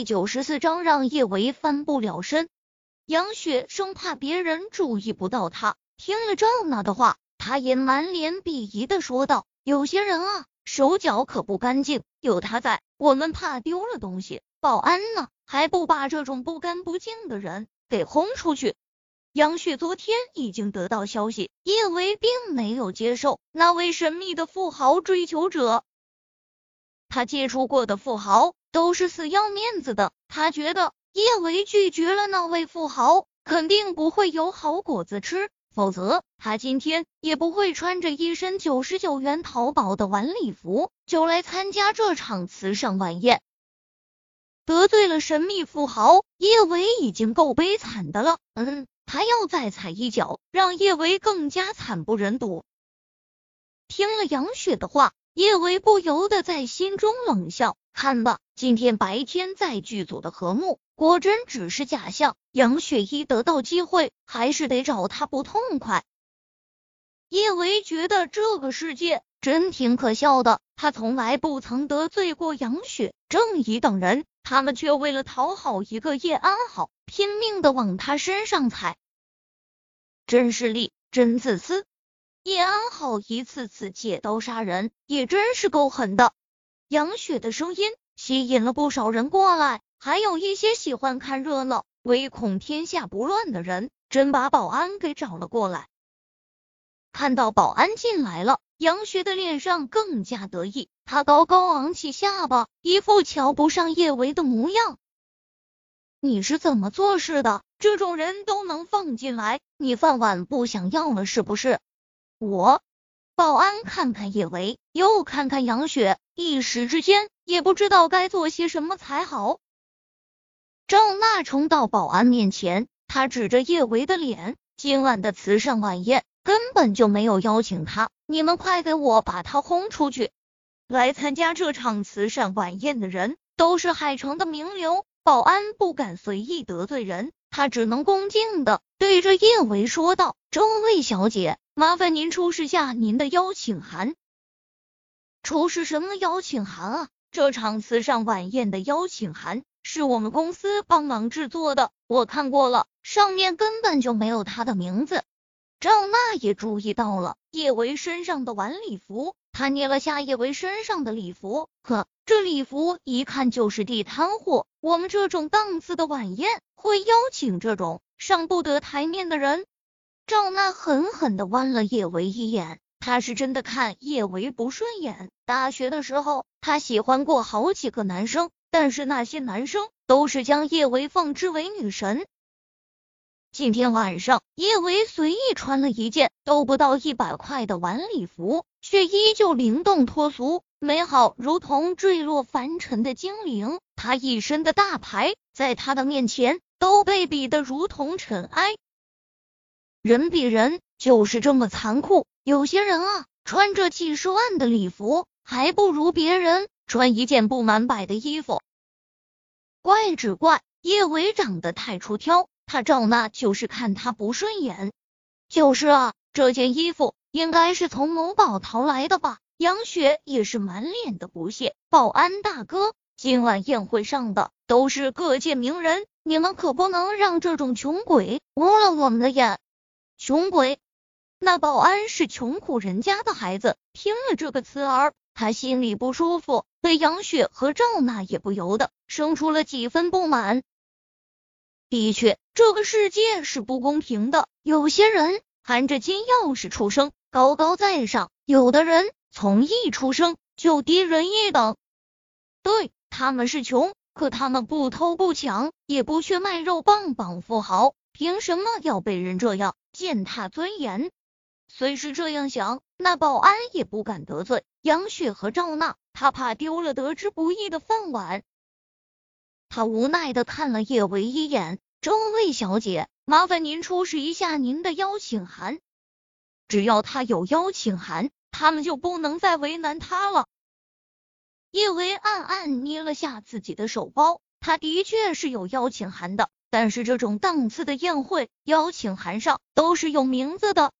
第九十四章让叶维翻不了身。杨雪生怕别人注意不到他，听了赵娜的话，他也满脸鄙夷的说道：“有些人啊，手脚可不干净，有他在，我们怕丢了东西。保安呢，还不把这种不干不净的人给轰出去？”杨雪昨天已经得到消息，叶维并没有接受那位神秘的富豪追求者。他接触过的富豪都是死要面子的，他觉得叶维拒绝了那位富豪，肯定不会有好果子吃，否则他今天也不会穿着一身九十九元淘宝的晚礼服就来参加这场慈善晚宴。得罪了神秘富豪，叶维已经够悲惨的了，嗯。还要再踩一脚，让叶维更加惨不忍睹。听了杨雪的话，叶维不由得在心中冷笑：看吧，今天白天在剧组的和睦，果真只是假象。杨雪一得到机会，还是得找他不痛快。叶维觉得这个世界真挺可笑的，他从来不曾得罪过杨雪、郑怡等人。他们却为了讨好一个叶安好，拼命的往他身上踩，真势利，真自私。叶安好一次次借刀杀人，也真是够狠的。杨雪的声音吸引了不少人过来，还有一些喜欢看热闹、唯恐天下不乱的人，真把保安给找了过来。看到保安进来了，杨雪的脸上更加得意。他高高昂起下巴，一副瞧不上叶维的模样。你是怎么做事的？这种人都能放进来，你饭碗不想要了是不是？我保安看看叶维，又看看杨雪，一时之间也不知道该做些什么才好。赵娜冲到保安面前，他指着叶维的脸：“今晚的慈善晚宴根本就没有邀请他，你们快给我把他轰出去！”来参加这场慈善晚宴的人都是海城的名流，保安不敢随意得罪人，他只能恭敬的对着叶维说道：“这位小姐，麻烦您出示下您的邀请函。”出示什么邀请函啊？这场慈善晚宴的邀请函是我们公司帮忙制作的，我看过了，上面根本就没有他的名字。赵娜也注意到了叶维身上的晚礼服。他捏了下叶维身上的礼服，呵，这礼服一看就是地摊货。我们这种档次的晚宴会邀请这种上不得台面的人？赵娜狠狠的剜了叶维一眼，他是真的看叶维不顺眼。大学的时候，他喜欢过好几个男生，但是那些男生都是将叶维奉之为女神。今天晚上，叶维随意穿了一件都不到一百块的晚礼服，却依旧灵动脱俗、美好，如同坠落凡尘的精灵。他一身的大牌，在他的面前都被比得如同尘埃。人比人就是这么残酷，有些人啊，穿着几十万的礼服，还不如别人穿一件不满百的衣服。怪只怪叶伟长得太出挑。他赵娜就是看他不顺眼，就是啊，这件衣服应该是从某宝淘来的吧？杨雪也是满脸的不屑。保安大哥，今晚宴会上的都是各界名人，你们可不能让这种穷鬼污了我们的眼。穷鬼？那保安是穷苦人家的孩子。听了这个词儿，他心里不舒服，对杨雪和赵娜也不由得生出了几分不满。的确，这个世界是不公平的。有些人含着金钥匙出生，高高在上；有的人从一出生就低人一等。对，他们是穷，可他们不偷不抢，也不缺卖肉棒棒富豪，凭什么要被人这样践踏尊严？虽是这样想，那保安也不敢得罪杨雪和赵娜，他怕丢了得之不易的饭碗。他无奈的看了叶维一眼，这位小姐，麻烦您出示一下您的邀请函。只要他有邀请函，他们就不能再为难他了。叶维暗暗捏了下自己的手包，他的确是有邀请函的，但是这种档次的宴会，邀请函上都是有名字的。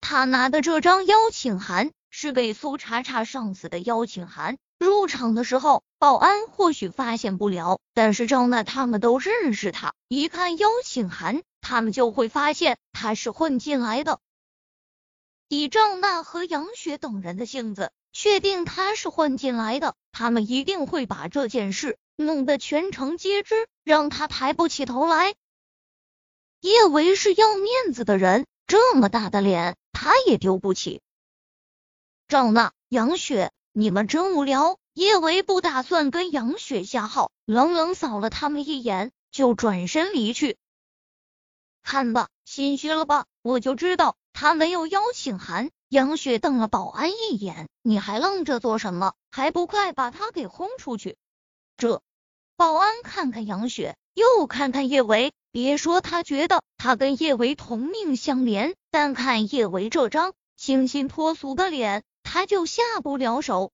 他拿的这张邀请函是给苏茶茶上司的邀请函。入场的时候，保安或许发现不了，但是赵娜他们都认识他，一看邀请函，他们就会发现他是混进来的。以赵娜和杨雪等人的性子，确定他是混进来的，他们一定会把这件事弄得全城皆知，让他抬不起头来。叶维是要面子的人，这么大的脸，他也丢不起。赵娜、杨雪。你们真无聊。叶维不打算跟杨雪下号，冷冷扫了他们一眼，就转身离去。看吧，心虚了吧？我就知道他没有邀请函。杨雪瞪了保安一眼，你还愣着做什么？还不快把他给轰出去！这保安看看杨雪，又看看叶维，别说他觉得他跟叶维同命相连，但看叶维这张清新脱俗的脸。他就下不了手，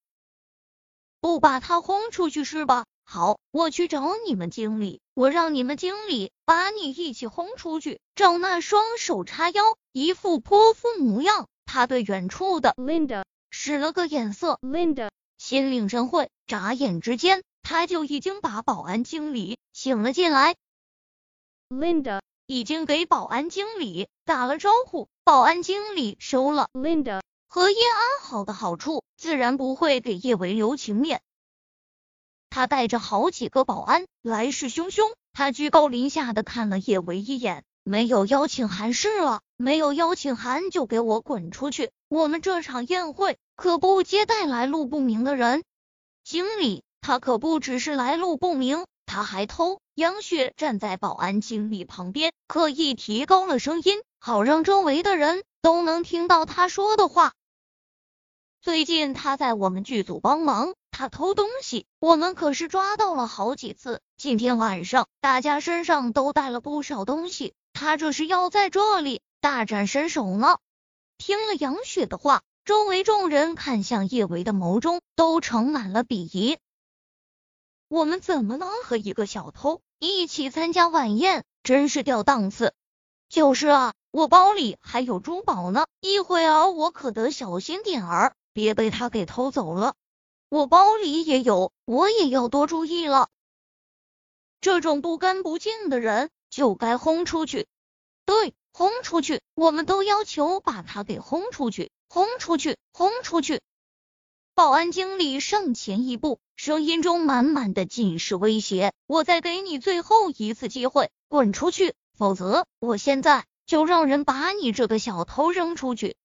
不把他轰出去是吧？好，我去找你们经理，我让你们经理把你一起轰出去。赵娜双手叉腰，一副泼妇模样。他对远处的 Linda 使了个眼色，Linda 心领神会，眨眼之间，他就已经把保安经理请了进来。Linda 已经给保安经理打了招呼，保安经理收了 Linda。和叶安好的好处，自然不会给叶维留情面。他带着好几个保安，来势汹汹。他居高临下的看了叶维一眼，没有邀请函是了，没有邀请函就给我滚出去。我们这场宴会可不接待来路不明的人。经理，他可不只是来路不明，他还偷。杨雪站在保安经理旁边，刻意提高了声音，好让周围的人都能听到他说的话。最近他在我们剧组帮忙，他偷东西，我们可是抓到了好几次。今天晚上大家身上都带了不少东西，他这是要在这里大展身手呢。听了杨雪的话，周围众人看向叶维的眸中都盛满了鄙夷。我们怎么能和一个小偷一起参加晚宴？真是掉档次。就是啊，我包里还有珠宝呢，一会儿我可得小心点儿。别被他给偷走了，我包里也有，我也要多注意了。这种不干不净的人就该轰出去，对，轰出去！我们都要求把他给轰出去，轰出去，轰出去！保安经理上前一步，声音中满满的尽是威胁。我再给你最后一次机会，滚出去，否则我现在就让人把你这个小偷扔出去。